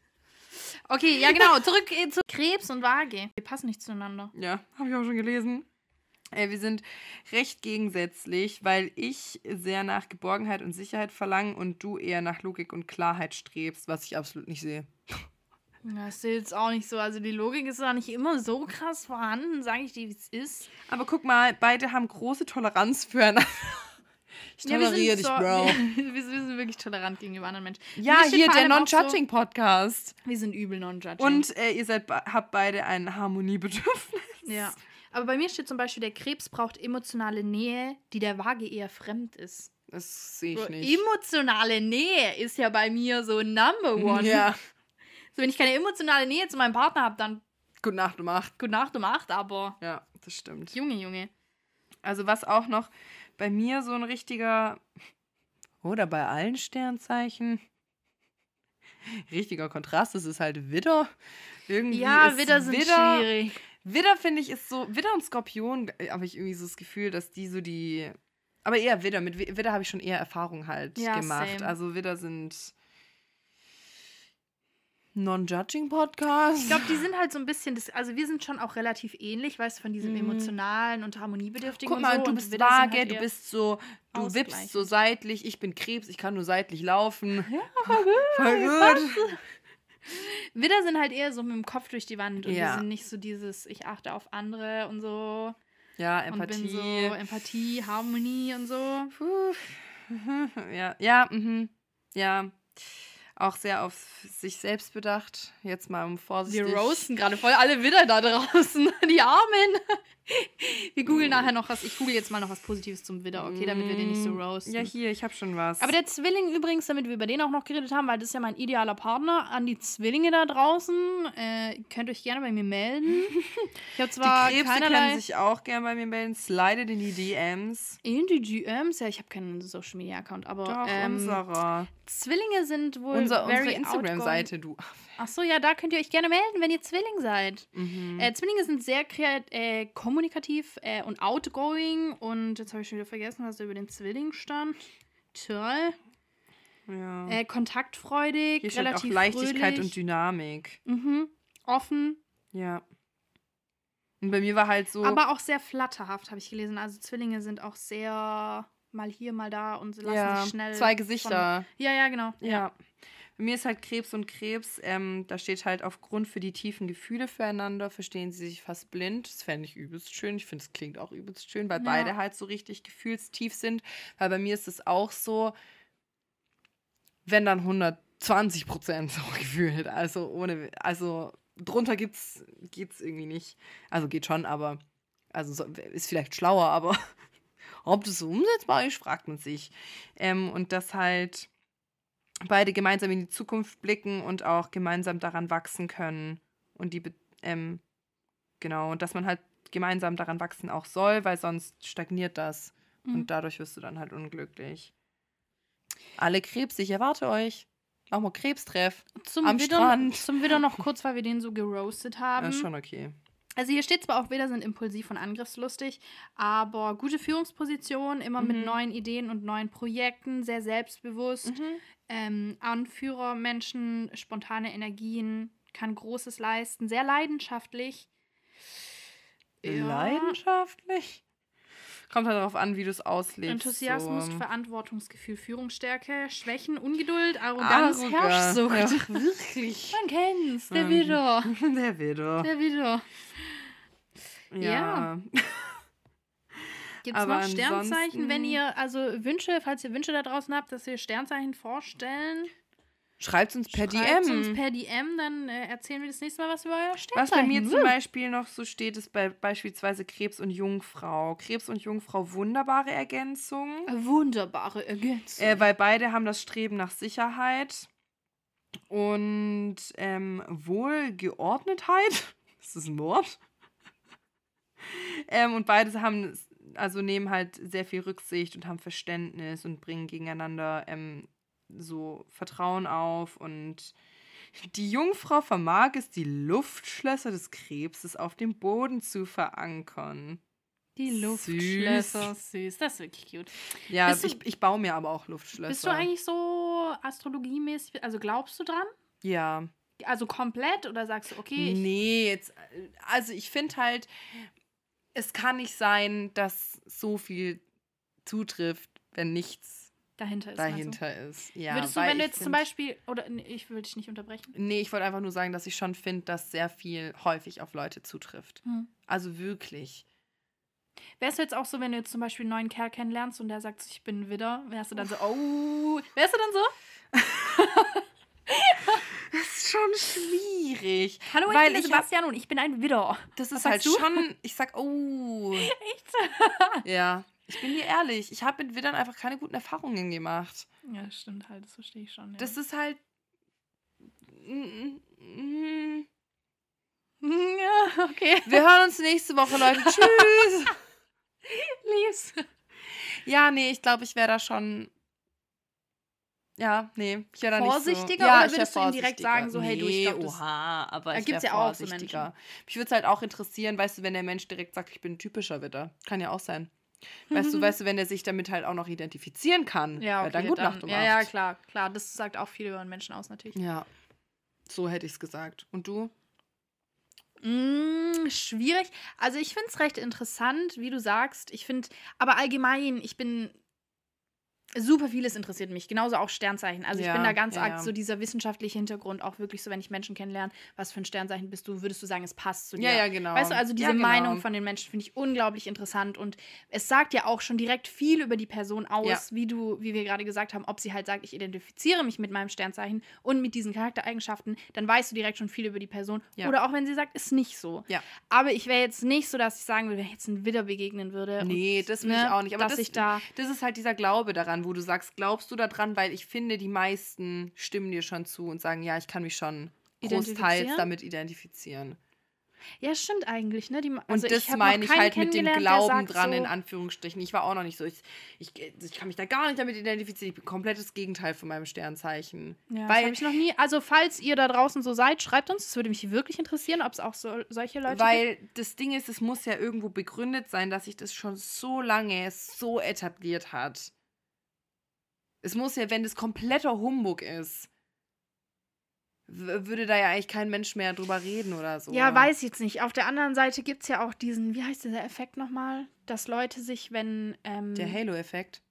Okay, ja genau. Zurück äh, zu Krebs und Waage. Die passen nicht zueinander. Ja, habe ich auch schon gelesen. Äh, wir sind recht gegensätzlich, weil ich sehr nach Geborgenheit und Sicherheit verlange und du eher nach Logik und Klarheit strebst, was ich absolut nicht sehe. Das ist jetzt auch nicht so. Also die Logik ist auch nicht immer so krass vorhanden, sage ich dir, wie es ist. Aber guck mal, beide haben große Toleranz füreinander. Ich Ja, toleriere sind dich, so, Bro. Wir, wir sind wirklich tolerant gegenüber anderen Menschen. Ja, hier der auch so- Non-Judging-Podcast. Wir sind übel non-judging. Und äh, ihr seid, habt beide ein Harmoniebedürfnis. Ja. Aber bei mir steht zum Beispiel, der Krebs braucht emotionale Nähe, die der Waage eher fremd ist. Das sehe ich Bro, nicht. Emotionale Nähe ist ja bei mir so Number One. Ja. So, wenn ich keine emotionale Nähe zu meinem Partner habe, dann Gute Nacht um acht. gute Nacht um acht, aber Ja, das stimmt. Junge, Junge. Also was auch noch bei mir so ein richtiger oder bei allen Sternzeichen richtiger Kontrast ist, ist halt Widder. Irgendwie Ja, ist Widder sind Widder, schwierig. Widder finde ich ist so Widder und Skorpion äh, habe ich irgendwie so das Gefühl, dass die so die aber eher Widder mit Wi- Widder habe ich schon eher Erfahrung halt Ja, gemacht. same. Also Widder sind Non-Judging Podcast. Ich glaube, die sind halt so ein bisschen, das, also wir sind schon auch relativ ähnlich, weißt du, von diesem Mhm. emotionalen und harmoniebedürftigen Guck und mal, so. du und bist vage, halt du bist so, du wippst so seitlich, ich bin Krebs, ich kann nur seitlich laufen. Ja, voll gut. Voll gut. Widder sind halt eher so mit dem Kopf durch die Wand und Ja. wir sind nicht so dieses, ich achte auf andere und so. Ja, Empathie. bin so Empathie, Harmonie und so. Puh. Ja, ja, mhm. ja. Auch sehr auf sich selbst bedacht. Jetzt mal um vorsichtig. Wir roasten gerade voll alle Widder da draußen. Die Armen. Wir googeln nachher noch was. Ich google jetzt mal noch was Positives zum Widder, okay, damit wir den nicht so roasten. Ja, hier, ich habe schon was. Aber der Zwilling übrigens, damit wir über den auch noch geredet haben, weil das ist ja mein idealer Partner, an die Zwillinge da draußen, äh, könnt euch gerne bei mir melden. Ich habe zwar die Krebse keinerlei... können sich auch gerne bei mir melden. Slidet in die DMs. In die DMs? Ja, ich habe keinen Social Media Account, aber Doch, ähm, unserer. Zwillinge sind wohl Unser, unsere Instagram-Seite, du. Ach so, ja, da könnt ihr euch gerne melden, wenn ihr Zwilling seid. Mhm. Äh, Zwillinge sind sehr kreat äh, kommunikativ äh, und outgoing und jetzt habe ich schon wieder vergessen, was da über den Zwilling stand. Toll. ja. Äh, kontaktfreudig, Hier steht auch relativ Leichtigkeit fröhlich. und Dynamik. Mhm. Offen, Ja. Und bei mir war halt so. aber auch sehr flatterhaft, habe ich gelesen. Also Zwillinge sind auch sehr mal hier, mal da und sie lassen ja, sich schnell. zwei Von, Gesichter. ja, ja, genau. Ja. Bei mir ist halt Krebs und Krebs, ähm, da steht halt aufgrund für die tiefen Gefühle füreinander, verstehen sie sich fast blind. Das fände ich übelst schön. Ich finde, es klingt auch übelst schön, weil Ja. beide halt so richtig gefühlstief sind. Weil bei mir ist es auch so, wenn dann 120 Prozent so gefühlt. Also ohne, also drunter gibt's, geht's irgendwie nicht. Also geht schon, aber, also so, ist vielleicht schlauer, aber ob das so umsetzbar ist, fragt man sich. Ähm, und das halt beide gemeinsam in die Zukunft blicken und auch gemeinsam daran wachsen können. Und die, ähm, genau, und dass man halt gemeinsam daran wachsen auch soll, weil sonst stagniert das. Mhm. Und dadurch wirst du dann halt unglücklich. Alle Krebs, ich erwarte euch. Machen wir Krebstreff. Zum Am Widder, Strand. Zum Widder noch kurz, weil wir den so geroastet haben. Ja, schon okay. Also hier steht zwar auch, Widder sind impulsiv und angriffslustig, aber gute Führungsposition, immer mit Mhm. neuen Ideen und neuen Projekten, sehr selbstbewusst. Ähm, Anführer, Menschen, spontane Energien, kann Großes leisten, sehr leidenschaftlich. Ja. Leidenschaftlich? Kommt halt darauf an, wie du es auslebst. Enthusiasmus, so. Verantwortungsgefühl, Führungsstärke, Schwächen, Ungeduld, Arroganz, Arroganz. Herrschsucht. Ja, wirklich. Man kennt's, der Widder. Der Widder. Der Widder. Ja. Gibt es noch Sternzeichen, wenn ihr, also Wünsche, falls ihr Wünsche da draußen habt, dass wir Sternzeichen vorstellen? Schreibt uns per Schreibt's DM. uns per DM, dann äh, erzählen wir das nächste Mal was über euer Was Sternzeichen. bei mir zum. Beispiel noch so steht, ist bei, beispielsweise Krebs und Jungfrau. Krebs und Jungfrau, wunderbare Ergänzung. Wunderbare Ergänzung. Äh, weil beide haben das Streben nach Sicherheit und ähm, Wohlgeordnetheit. Ist das ein Wort? Ähm, und beide haben, also nehmen halt sehr viel Rücksicht und haben Verständnis und bringen gegeneinander ähm, so Vertrauen auf. Und die Jungfrau vermag es, die Luftschlösser des Krebses auf dem Boden zu verankern. Die Luftschlösser, süß. Das ist wirklich cute. Ja, Bist du- ich, ich baue mir aber auch Luftschlösser. Bist du eigentlich so astrologiemäßig, also glaubst du dran? Ja. Also komplett oder sagst du, okay, Nee, jetzt, also ich finde halt, es kann nicht sein, dass so viel zutrifft, wenn nichts dahinter ist. dahinter ist. Du? Ja, Würdest du, wenn du jetzt zum find- Beispiel, oder nee, ich will dich nicht unterbrechen. Nee, ich wollte einfach nur sagen, dass ich schon finde, dass sehr viel häufig auf Leute zutrifft. Hm. Also wirklich. Wärst du jetzt auch so, wenn du jetzt zum Beispiel einen neuen Kerl kennenlernst und der sagt, ich bin Widder, wärst du dann so, oh, wärst du dann so? Schon schwierig. Hallo, ich bin ich Sebastian und ich bin ein Widder. Das ist halt du? schon, ich sag, oh. Echt? Ja, ich bin dir ehrlich. Ich habe mit Widdern einfach keine guten Erfahrungen gemacht. Ja, stimmt halt, das verstehe ich schon. Ja. Das ist halt. Wir ja, okay. hören uns nächste Woche, Leute. Tschüss. Lieb's. Ja, nee, ich glaube, ich wäre da schon. Ja, nee, ich wäre da nicht so. Vorsichtiger ja, oder würdest du ihm direkt vorsichtiger. sagen, so, hey, du, ich Nee, glaub, das- oha, aber Da ich gibt's ja auch so vorsichtiger. Mich würde es halt auch interessieren, weißt du, wenn der Mensch direkt sagt, ich bin ein typischer Widder. Kann ja auch sein. Weißt du, weißt du, wenn der sich damit halt auch noch identifizieren kann, Ja, okay, dann gut dann, Nacht um ja, ja, klar, klar. Das sagt auch viel über einen Menschen aus, natürlich. Ja, so hätte ich es gesagt. Und du? Mm, schwierig. Also ich finde es recht interessant, wie du sagst. Ich finde, aber allgemein, ich bin super vieles interessiert mich, genauso auch Sternzeichen. Also ich Ja, bin da ganz ja, arg ja. so dieser wissenschaftliche Hintergrund, auch wirklich so, wenn ich Menschen kennenlerne, was für ein Sternzeichen bist du, würdest du sagen, es passt zu dir. Ja, ja, genau. Weißt du, also diese genau. Meinung von den Menschen finde ich unglaublich interessant und es sagt ja auch schon direkt viel über die Person aus, wie du, wie wir gerade gesagt haben, ob sie halt sagt, ich identifiziere mich mit meinem Sternzeichen und mit diesen Charaktereigenschaften, dann weißt du direkt schon viel über die Person. Oder auch wenn sie sagt, ist nicht so. Ja. Aber ich wäre jetzt nicht so, dass ich sagen würde, wenn ich jetzt ein Widder begegnen würde. Nee, und, das will ne, ich auch nicht. Aber dass das, ich da das ist halt dieser Glaube daran, wo du sagst, glaubst du daran? Weil ich finde, die meisten stimmen dir schon zu und sagen, ja, ich kann mich schon großteils damit identifizieren. Ja, stimmt eigentlich, ne? Die, Und also das hab noch meine ich halt mit dem Glauben dran, so, in Anführungsstrichen. Ich war auch noch nicht so. Ich, ich, ich kann mich da gar nicht damit identifizieren. Ich bin komplettes Gegenteil von meinem Sternzeichen. Ja, das weil habe ich noch nie. Also, falls ihr da draußen so seid, schreibt uns. Das würde mich wirklich interessieren, ob es auch so, solche Leute gibt. Weil das Ding ist, es muss ja irgendwo begründet sein, dass sich das schon so lange so etabliert hat. Es muss ja, wenn das kompletter Humbug ist, würde da ja eigentlich kein Mensch mehr drüber reden oder so. Ja, weiß ich jetzt nicht. Auf der anderen Seite gibt es ja auch diesen, wie heißt dieser Effekt nochmal? Dass Leute sich, wenn. Ähm, Der Halo-Effekt?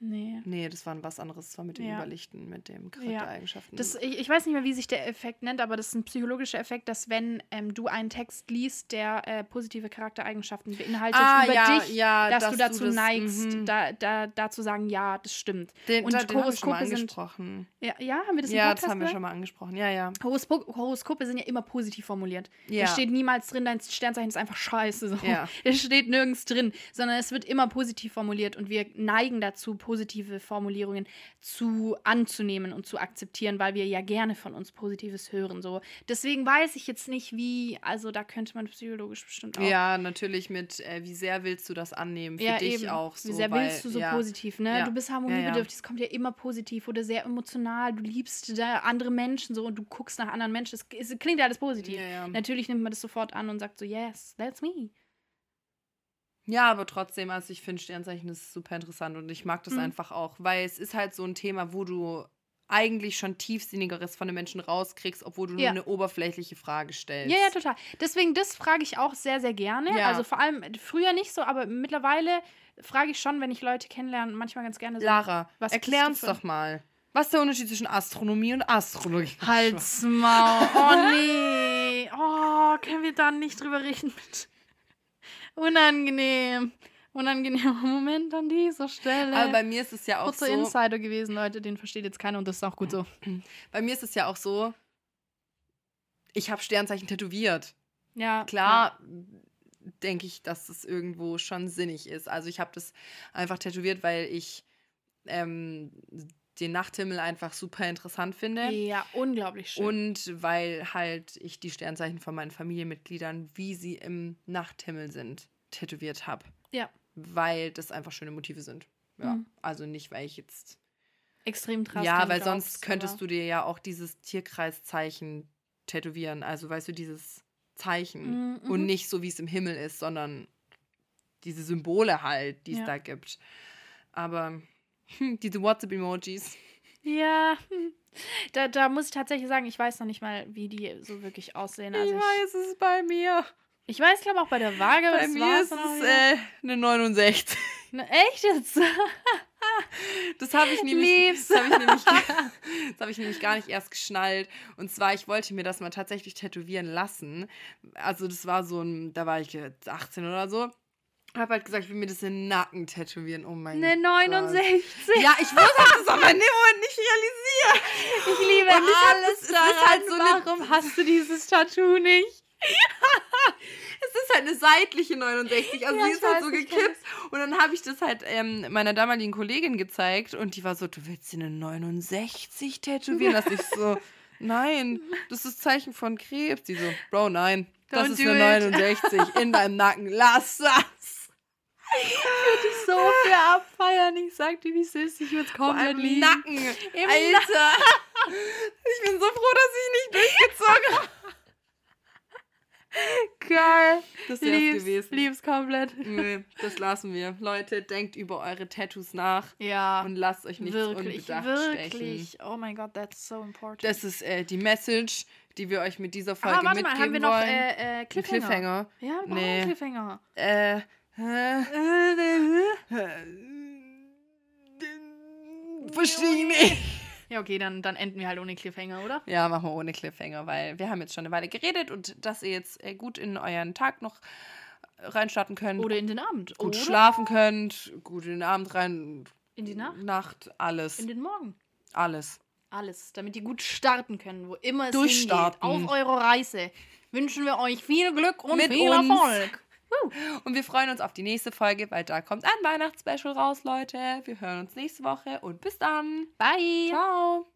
Nee. Nee, das war was anderes. Das war mit dem Ja. Überlichten, mit dem Charaktereigenschaften. Das, ich, ich weiß nicht mehr, wie sich der Effekt nennt, aber das ist ein psychologischer Effekt, dass wenn ähm, du einen Text liest, der äh, positive Charaktereigenschaften beinhaltet ah, über ja, dich, ja, dass, du dazu das- neigst, mhm. da, da, da zu sagen, ja, das stimmt. Den, und da, den haben wir schon mal Horoskope sind- angesprochen. Ja, ja haben wir das im Ja, das haben wir schon mal angesprochen. Ja, ja. Horospo Horoskope sind ja immer positiv formuliert. Ja. Da steht niemals drin, dein Sternzeichen ist einfach scheiße. So. Ja. Es steht nirgends drin, sondern es wird immer positiv formuliert und wir neigen dazu, positive Formulierungen zu anzunehmen und zu akzeptieren, weil wir ja gerne von uns Positives hören. So. Deswegen weiß ich jetzt nicht, wie, also da könnte man psychologisch bestimmt auch. Ja, natürlich mit, äh, wie sehr willst du das annehmen? Für Ja, dich eben. auch so. Wie sehr weil, willst du so ja. positiv, ne? Ja. Du bist harmoniebedürftig, es kommt ja immer positiv oder sehr emotional, du liebst da andere Menschen so und du guckst nach anderen Menschen. Es, es klingt ja alles positiv. Natürlich nimmt man das sofort an und sagt so, yes, that's me. Ja, aber trotzdem, also ich finde Sternzeichen ist super interessant und ich mag das Mhm. einfach auch, weil es ist halt so ein Thema, wo du eigentlich schon tiefsinnigeres von den Menschen rauskriegst, obwohl du Ja. nur eine oberflächliche Frage stellst. Ja, ja, total. Deswegen, das frage ich auch sehr, sehr gerne. Ja. Also vor allem früher nicht so, aber mittlerweile frage ich schon, wenn ich Leute kennenlerne, manchmal ganz gerne so. Lara, Was erklär uns doch mal. Was ist der Unterschied zwischen Astronomie und Astrologie? Halt's Maul. Oh nee. Oh, können wir da nicht drüber reden, bitte? Unangenehm. Unangenehmer Moment an dieser Stelle. Aber bei mir ist es ja auch Kurzer so. Insider gewesen, Leute, den versteht jetzt keiner und das ist auch gut so. Bei mir ist es ja auch so. Ich habe Sternzeichen tätowiert. Ja, Klar denke ich, dass es irgendwo schon sinnig ist. Also ich habe das einfach tätowiert, weil ich ähm, den Nachthimmel einfach super interessant finde. ja unglaublich schön. Und weil halt ich die Sternzeichen von meinen Familienmitgliedern, wie sie im Nachthimmel sind, tätowiert habe. Ja. Weil das einfach schöne Motive sind. Ja. Mhm. Also nicht, weil ich jetzt. Extrem krass. ja, weil sonst könntest aber- du dir ja auch dieses Tierkreiszeichen tätowieren. Also weißt du, dieses Zeichen. Mhm, Und mhm. nicht so, wie es im Himmel ist, sondern diese Symbole halt, die es Ja. da gibt. Aber diese WhatsApp-Emojis. Ja, hm. da, da muss ich tatsächlich sagen, ich weiß noch nicht mal, wie die so wirklich aussehen. Also ich ich, weiß, es bei mir. ich weiß, glaube auch bei der Waage. Bei mir ist es äh, eine 69. Ne, echt jetzt? Das habe ich nämlich, Lieb's. das habe ich nämlich, das habe ich nämlich gar nicht erst geschnallt. Und zwar, ich wollte mir das mal tatsächlich tätowieren lassen. Also das war so ein, da war ich jetzt 18 oder so. Habe halt gesagt, ich will mir das in den Nacken tätowieren. Oh mein Eine Gott. 69. Ja, ich wusste das aber in dem Moment nicht realisiert. Ich liebe Und ich alles das- ist daran. halt so eine- Warum hast du dieses Tattoo nicht? Es ist halt eine seitliche 69, also Ja, die ist halt so gekippt. Und dann habe ich das halt ähm, meiner damaligen Kollegin gezeigt und die war so, du willst dir eine 69 tätowieren? Dass ich so, nein, das ist Zeichen von Krebs. Die so, Bro, nein, das Don't ist eine it. 69 in deinem Nacken. Lass das. So für abfeiern. Ich sag dir, wie süß ich jetzt Vor komplett allem lieben. Nacken. Im Alter. Ich bin so froh, dass ich nicht durchgezogen habe. Geil. Das wär's Lieb's, gewesen. lieb's komplett. Nee, das lassen wir. Leute, denkt über eure Tattoos nach Ja, und lasst euch nichts wirklich, unbedacht wirklich. stechen. Oh mein Gott, that's so important. Das ist äh, die Message, die wir euch mit dieser Folge ah, warte mitgeben mal, haben wir noch wollen. äh, äh, Cliffhanger? Cliffhanger. Ja, wir Nee. Cliffhanger. Äh, verstehe nicht. Ja, okay, dann, dann enden wir halt ohne Cliffhanger, oder? Ja, machen wir ohne Cliffhanger, weil wir haben jetzt schon eine Weile geredet und dass ihr jetzt äh, gut in euren Tag noch reinstarten könnt, Oder in den Abend. gut oder schlafen könnt, gut in den Abend rein, in die Nacht. Nacht, alles, In den Morgen. alles. Alles, damit ihr gut starten können, wo immer es Durchstarten. hingeht. Auf eurer Reise wünschen wir euch viel Glück und Mit viel uns. Erfolg. Und wir freuen uns auf die nächste Folge, weil da kommt ein Weihnachtsspecial raus, Leute. Wir hören uns nächste Woche und bis dann. Bye. Ciao.